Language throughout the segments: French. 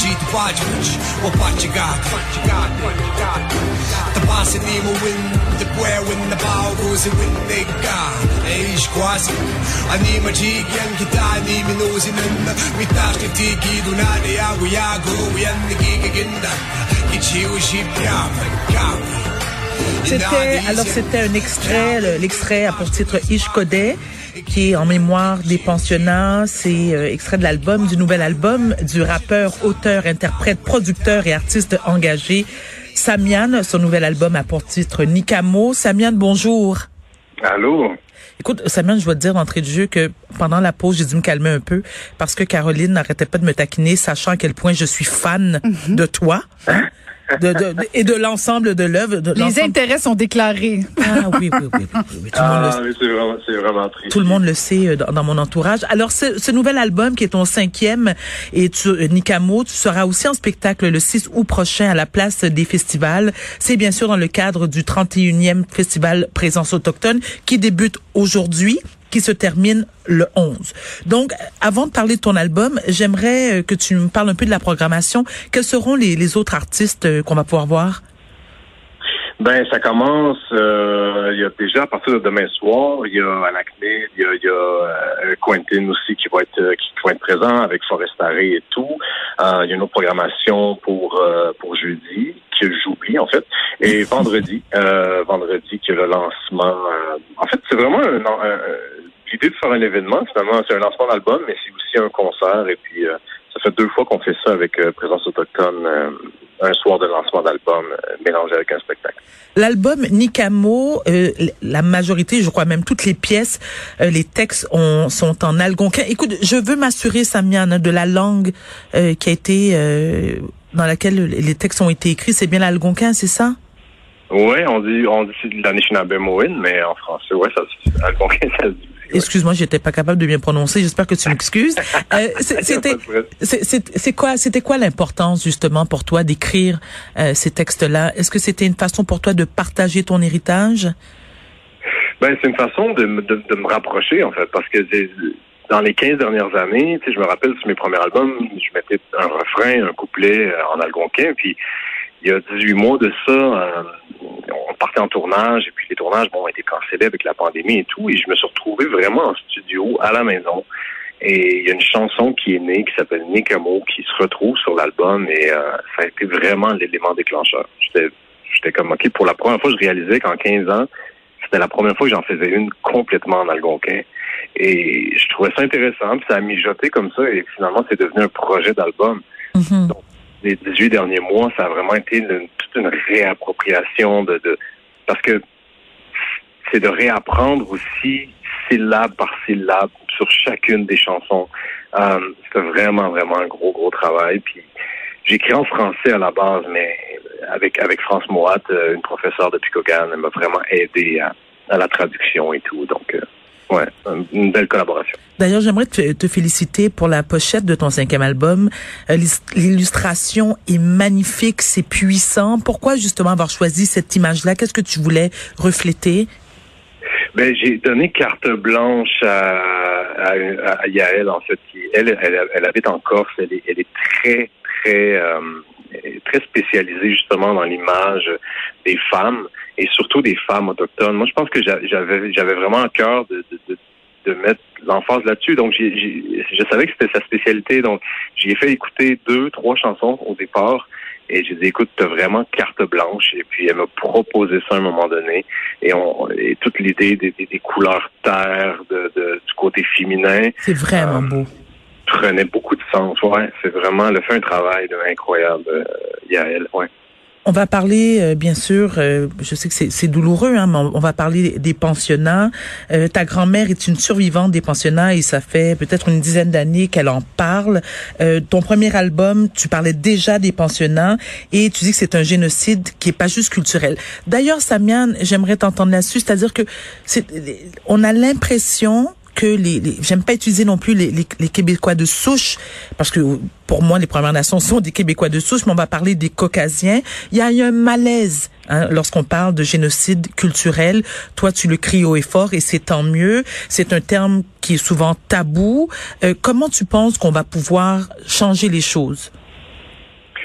Jeet Bajaj or Bhajagat. The boss in him win, the where when the bow goes and win the guy. Eish quasi. I need my que and kita, I need me nose in him. We dash the tiki, do not e agu yago, que and the que again. It's you, she, yeah, C'était alors c'était un extrait, l'extrait à pour titre Ish Kodet qui est en mémoire des pensionnats. C'est euh, extrait de l'album, du nouvel album du rappeur, auteur, interprète, producteur et artiste engagé Samian. Son nouvel album a pour titre Nikamo. Samian, bonjour. Allô? Écoute, Samian, je dois te dire d'entrée de jeu que pendant la pause, j'ai dû me calmer un peu parce que Caroline n'arrêtait pas de me taquiner, sachant à quel point je suis fan Mhm. de toi. De, de- de- et de l'ensemble de l'œuvre. Les intérêts sont déclarés. Ah oui, oui, oui. oui, oui, Tout, le monde le Ah, mais c'est vraiment, c'est vraiment triste. tout le monde le sait euh, dans, dans mon entourage. Alors, ce, ce nouvel album qui est ton cinquième, et tu, euh, Nikamo, tu seras aussi en spectacle le 6 août prochain à la place des festivals. C'est bien sûr dans le cadre du 31e festival Présence autochtone qui débute aujourd'hui qui se termine le 11. Donc, avant de parler de ton album, j'aimerais euh, que tu me parles un peu de la programmation. Quels seront les, autres artistes euh, qu'on va pouvoir voir? Ben, ça commence, euh, il y a déjà à partir de demain soir, il y a Anacnid, il y a, il y a Quentin aussi qui va être qui va être présent avec Forestaré et tout. Il y a une autre programmation pour pour jeudi que j'oublie en fait. Et vendredi, euh, vendredi qui est le lancement. euh, en fait, c'est vraiment un, un- l'idée de faire un événement. Finalement, c'est un lancement d'album, mais c'est aussi un concert. Et puis, euh, ça fait deux fois qu'on fait ça avec euh, Présence autochtone, un soir de lancement d'album mélangé avec un spectacle. L'album Nikamo, la majorité, je crois même toutes les pièces, les textes ont- sont en algonquin. Écoute, je veux m'assurer, Samian, hein, de la langue qui a été dans laquelle les textes ont été écrits. C'est bien l'algonquin, c'est ça? Oui, on dit, on dit l'Anishinaabe-Moine, mais en français, ouais, ça, se- algonquin, ça se dit. Excuse-moi, j'étais pas capable de bien prononcer. J'espère que tu m'excuses. Euh, c'était, c'est- quoi, c'était quoi l'importance justement pour toi d'écrire euh, ces textes-là? Est-ce que c'était une façon pour toi de partager ton héritage? Ben, c'est une façon de, me- de, de me rapprocher, en fait, parce que dans les 15 dernières années, tu sais, je me rappelle sur mes premiers albums, je mettais un refrain, un couplet euh, en algonquin, puis il y a 18 mois de ça, euh, on partait en tournage, et puis les tournages, bon, ont été cancellés avec la pandémie et tout, et je me suis retrouvé vraiment en studio, à la maison, et il y a une chanson qui est née, qui s'appelle Nikamo, qui se retrouve sur l'album, et euh, ça a été vraiment l'élément déclencheur. J'étais j'étais comme, OK, pour la première fois, je réalisais qu'en 15 ans, c'était la première fois que j'en faisais une complètement en algonquin. Et je trouvais ça intéressant, puis ça a mijoté comme ça, et finalement, c'est devenu un projet d'album. Mhm. Les 18 derniers mois, ça a vraiment été une- toute une réappropriation de, de parce que c'est de réapprendre aussi syllabe par syllabe sur chacune des chansons. Euh, C'était vraiment, vraiment un gros, gros travail. Puis j'écris en français à la base, mais avec avec France Moat, euh, une professeure de Picogan, elle m'a vraiment aidé à, à la traduction et tout. Donc, euh, ouais, une belle collaboration. D'ailleurs, j'aimerais te, te féliciter pour la pochette de ton cinquième album. Euh, L'illustration est magnifique, c'est puissant. Pourquoi justement avoir choisi cette image-là? Qu'est-ce que tu voulais refléter? Ben, j'ai donné carte blanche à, à, à Yael, en fait. Qui, elle, elle, elle habite en Corse. Elle est, elle est très, très, euh, très spécialisée justement dans l'image des femmes et surtout des femmes autochtones. Moi, je pense que j'a- j'avais, j'avais vraiment à cœur de, de, de, de mettre l'emphase là-dessus. Donc, je savais que c'était sa spécialité. Donc, j'ai fait écouter deux, trois chansons au départ. Et j'ai dit, écoute, t'as vraiment carte blanche. Et puis, elle m'a proposé ça à un moment donné. Et, on, et toute l'idée des, des, des couleurs terre, de, de- du côté féminin, C'est vraiment Euh, beau. Prenait beaucoup de sens. Ouais, c'est vraiment, elle a fait un travail de- incroyable, euh, Yael. Ouais. On va parler, euh, bien sûr, euh, je sais que c'est douloureux, hein, mais on, va parler des pensionnats. Euh, ta grand-mère est une survivante des pensionnats et ça fait peut-être une dizaine d'années qu'elle en parle. Euh, ton premier album, tu parlais déjà des pensionnats et tu dis que c'est un génocide qui est pas juste culturel. D'ailleurs, Samian, j'aimerais t'entendre là-dessus, c'est-à-dire que on a l'impression que les, les- j'aime pas utiliser non plus les, les, les Québécois de souche parce que pour moi les Premières Nations sont des Québécois de souche, mais on va parler des Caucasiens. Il y a eu un malaise hein, lorsqu'on parle de génocide culturel. Toi, tu le cries haut et fort et c'est tant mieux. C'est un terme qui est souvent tabou. Euh, comment tu penses qu'on va pouvoir changer les choses?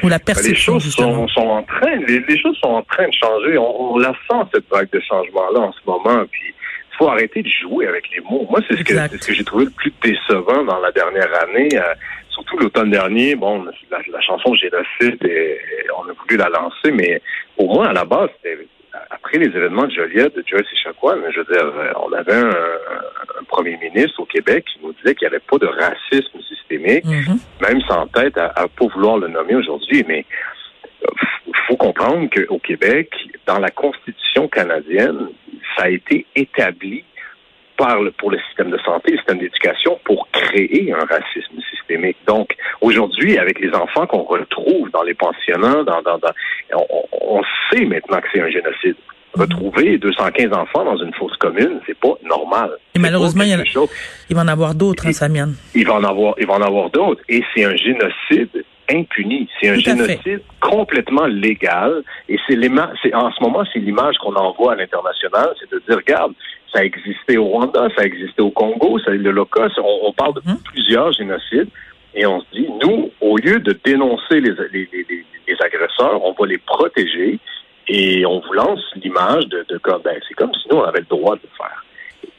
Ou la Ben, les perception choses sont, sont en train, les, choses sont en train de changer. On, on la sent cette vague de changement-là en ce moment. Puis faut arrêter de jouer avec les mots. Moi, c'est ce que ce que j'ai trouvé le plus décevant dans la dernière année. euh, surtout l'automne dernier, bon, la, la chanson Génocide, et, et on a voulu la lancer, mais au moins à la base, c'était après les événements de Joliette, de Joyce Echaquan, je veux dire, euh, on avait un, un premier ministre au Québec qui nous disait qu'il n'y avait pas de racisme systémique Mhm. même sans tête à, à pas vouloir le nommer aujourd'hui, mais il faut comprendre qu'au Québec, dans la Constitution canadienne, ça a été établi par le, pour le système de santé, le système d'éducation, pour créer un racisme systémique. Donc, aujourd'hui, avec les enfants qu'on retrouve dans les pensionnats, dans, on, on sait maintenant que c'est un génocide. Retrouver 215 enfants dans une fosse commune, c'est pas normal. Et malheureusement, il y en a- Il va en avoir d'autres, hein, Samian. il va en avoir, il va en avoir d'autres. Et c'est un génocide impuni. C'est un fait. génocide complètement légal. Et c'est en ce moment, c'est l'image qu'on envoie à l'international, c'est de dire, regarde, ça a existé au Rwanda, ça a existé au Congo, ça, le Holocauste. On, on parle de Mhm. plusieurs génocides. Et on se dit, nous, au lieu de dénoncer les, les, les, les- les agresseurs, on va les protéger et on vous lance l'image de, de comme, ben, c'est comme si nous, on avait le droit de le faire.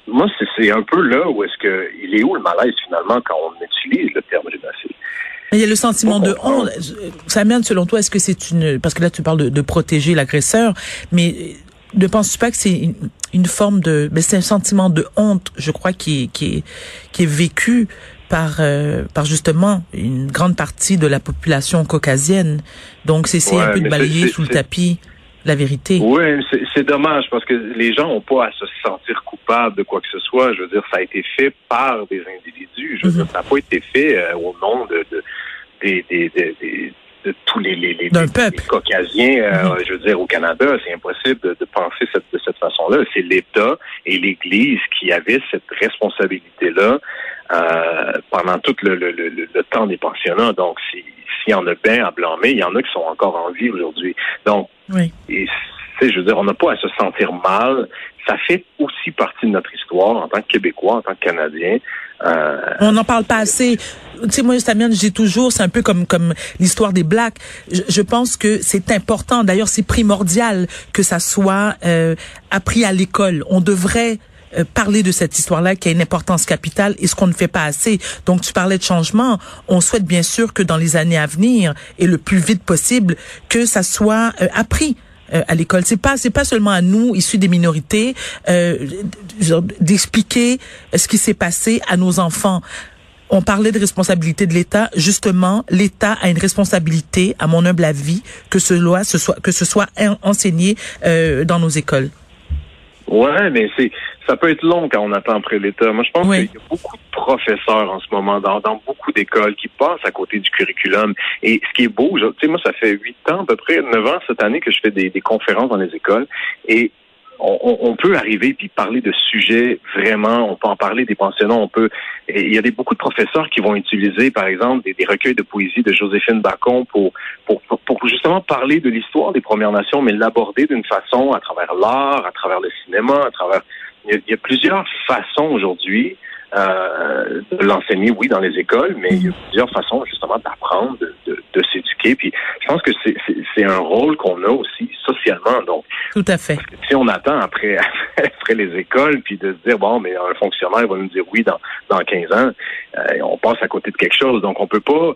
Moi, c'est- c'est un peu là où est-ce que, il est où le malaise finalement quand on utilise le terme génocide? Il y a le sentiment de honte. Samian, selon toi, est-ce que c'est une... Parce que là, tu parles de, de protéger l'agresseur, mais ne penses-tu pas que c'est une, une forme de... Ben, c'est un sentiment de honte, je crois, qui est, qui est, qui est vécu par, euh, par justement une grande partie de la population caucasienne? Donc, c'est c'est un Ouais, peu de mais balayer sous le tapis la vérité. Oui, c'est- dommage parce que les gens n'ont pas à se sentir coupables de quoi que ce soit. Je veux dire, ça a été fait par des individus. Je veux Mhm. dire, ça n'a pas été fait euh, au nom de, de, des- des- des- des- de tous les, caucasiens, euh, je veux dire, au Canada. C'est impossible de, de penser cette- de cette façon-là. C'est l'État et l'Église qui avaient cette responsabilité-là euh, pendant tout le, le, le, le temps des pensionnats. Donc, s'il y en a bien à blâmer, il y en a qui sont encore en vie aujourd'hui. Donc, Oui. et tu sais, je veux dire, on n'a pas à se sentir mal. Ça fait aussi partie de notre histoire en tant que Québécois, en tant que Canadien. Euh, On n'en parle pas assez. Tu sais, moi, Samian, je dis toujours, c'est un peu comme comme l'histoire des Blacks. Je, je pense que c'est important. D'ailleurs, c'est primordial que ça soit euh, appris à l'école. On devrait euh, parler de cette histoire-là qui a une importance capitale et ce qu'on ne fait pas assez. Donc, tu parlais de changement. On souhaite bien sûr que dans les années à venir et le plus vite possible, que ça soit euh, appris euh, à l'école. C'est pas c'est pas seulement à nous issus des minorités euh, d'expliquer ce qui s'est passé à nos enfants. On parlait de responsabilité de l'État. Justement, l'État a une responsabilité, à mon humble avis, que ce loi, ce soit que ce soit en- enseigné euh, dans nos écoles. Ouais, mais c'est ça peut être long quand on attend après l'État. Moi, je pense Oui. qu'il y a beaucoup de professeurs en ce moment dans, dans beaucoup d'écoles qui passent à côté du curriculum. Et ce qui est beau, tu sais, moi, ça fait huit ans, à peu près, neuf ans cette année que je fais des, des conférences dans les écoles. Et on, on- peut arriver puis parler de sujets vraiment, on peut en parler des pensionnats, on peut. il y a des beaucoup de professeurs qui vont utiliser, par exemple, des, recueils de poésie de Joséphine Bacon pour, pour, pour, justement parler de l'histoire des Premières Nations, mais l'aborder d'une façon à travers l'art, à travers le cinéma, à travers. Il y a plusieurs façons aujourd'hui euh, de l'enseigner, oui, dans les écoles, mais il y a plusieurs façons justement d'apprendre, de, de, de s'éduquer. Puis je pense que c'est un rôle qu'on a aussi socialement. Donc, tout à fait. si on attend après après les écoles, puis de se dire bon, mais un fonctionnaire va nous dire oui dans dans 15 ans, euh, on passe à côté de quelque chose. Donc on peut pas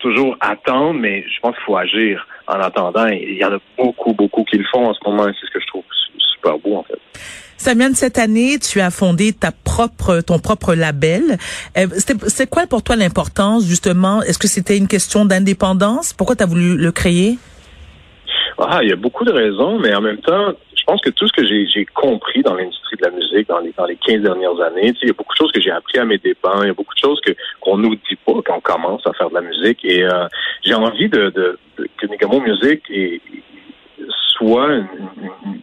toujours attendre, mais je pense qu'il faut agir en attendant. Il y en a beaucoup, beaucoup qui le font en ce moment, c'est ce que je trouve super beau en fait. Samiane, cette année, tu as fondé ta propre, ton propre label. Euh, c'est quoi pour toi l'importance, justement? Est-ce que c'était une question d'indépendance? Pourquoi tu as voulu le créer? Ah, il y a beaucoup de raisons, mais en même temps, je pense que tout ce que j'ai compris dans l'industrie de la musique dans les, dans les 15 dernières années, il y a beaucoup de choses que j'ai appris à mes dépens, il y a beaucoup de choses que qu'on nous dit pas quand on commence à faire de la musique. Et euh, j'ai envie de, de, de, que Nigamo Music et, soit une,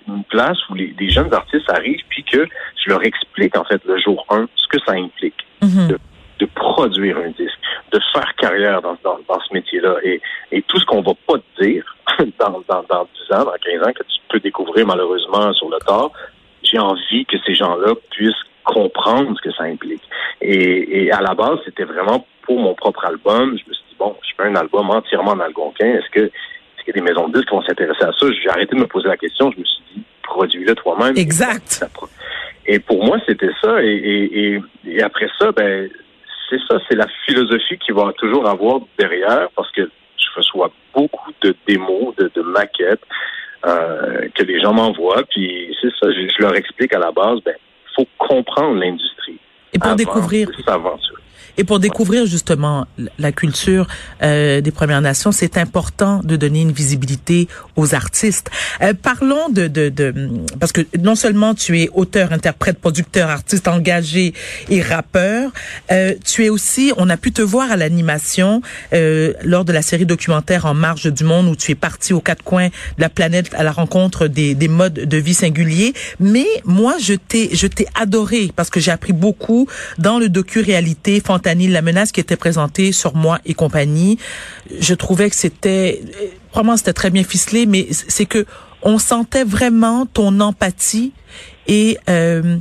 une, place où les, jeunes artistes arrivent puis que je leur explique en fait le jour 1 ce que ça implique mhm. de, de, produire un disque, de faire carrière dans, dans, dans ce métier-là et, et tout ce qu'on va pas te dire dans, dans, dans 10 ans, dans 15 ans, que tu peux découvrir malheureusement sur le tard, j'ai envie que ces gens-là puissent comprendre ce que ça implique. Et, et à la base, c'était vraiment pour mon propre album. Je me suis dit, bon, je fais un album entièrement en algonquin. Est-ce que il y a des maisons de disques qui vont s'intéresser à ça? J'ai arrêté de me poser la question. Je me suis dit, produis-le toi-même. Exact. Et pour moi, c'était ça. Et, et, après ça, ben, c'est ça, c'est la philosophie qui va toujours avoir derrière, parce que je reçois beaucoup de démos, de, de maquettes euh, que les gens m'envoient. Puis c'est ça, je, leur explique à la base, ben, faut comprendre l'industrie. Et pour découvrir. Et pour découvrir justement la culture euh, des Premières Nations, c'est important de donner une visibilité aux artistes. Euh, parlons de, de, de, parce que non seulement tu es auteur, interprète, producteur, artiste engagé et rappeur, euh, tu es aussi, on a pu te voir à l'animation euh, lors de la série documentaire En marge du monde où tu es parti aux quatre coins de la planète à la rencontre des, des modes de vie singuliers. Mais moi, je t'ai, je t'ai adoré parce que j'ai appris beaucoup dans le docu-réalité fantastique la menace qui était présentée sur moi et compagnie, je trouvais que c'était, vraiment c'était très bien ficelé, mais c'est que on sentait vraiment ton empathie et euh,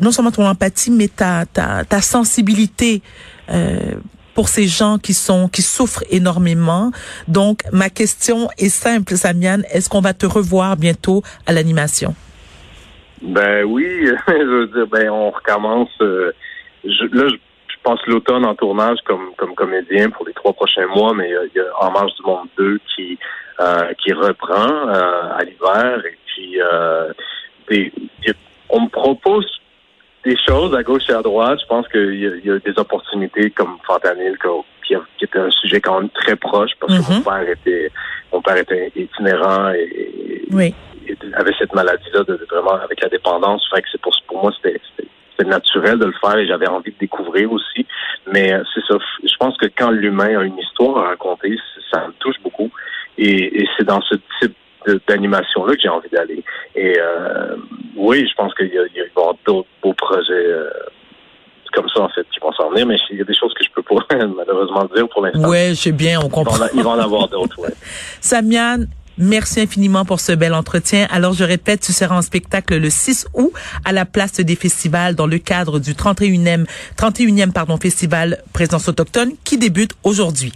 non seulement ton empathie, mais ta, ta, ta sensibilité. Euh, pour ces gens qui sont qui souffrent énormément. Donc ma question est simple, Samiane, est-ce qu'on va te revoir bientôt à l'animation? Ben oui, je veux dire, ben on recommence. Euh, je, là, je pense l'automne en tournage comme comme comédien pour les trois prochains mois, mais il y a En marche du monde 2 qui euh, qui reprend euh, à l'hiver et puis euh, on me propose des choses à gauche et à droite. Je pense qu'il y, y, a des opportunités comme Fantanil qui, qui, était un sujet quand même très proche parce que mon mm-hmm. père était mon père était itinérant et, avait cette maladie-là de, vraiment avec la dépendance. Fait que c'est pour pour moi c'était c'était naturel de le faire et j'avais envie de découvrir aussi. Mais euh, c'est ça. Je pense que quand l'humain a une histoire à raconter, ça me touche beaucoup. Et, c'est dans ce type d'animation-là que j'ai envie d'aller. Et euh, oui, je pense qu'il y, y avoir d'autres beaux projets euh, comme ça, en fait, qui vont s'en venir, mais il y a des choses que je peux pas malheureusement dire pour l'instant. Oui, sais bien, on comprend. Il va en avoir d'autres, ouais. Samian, Merci infiniment pour ce bel entretien. Alors, je répète, tu seras en spectacle le 6 août à la place des festivals dans le cadre du 31e, 31e pardon, festival Présence autochtone qui débute aujourd'hui.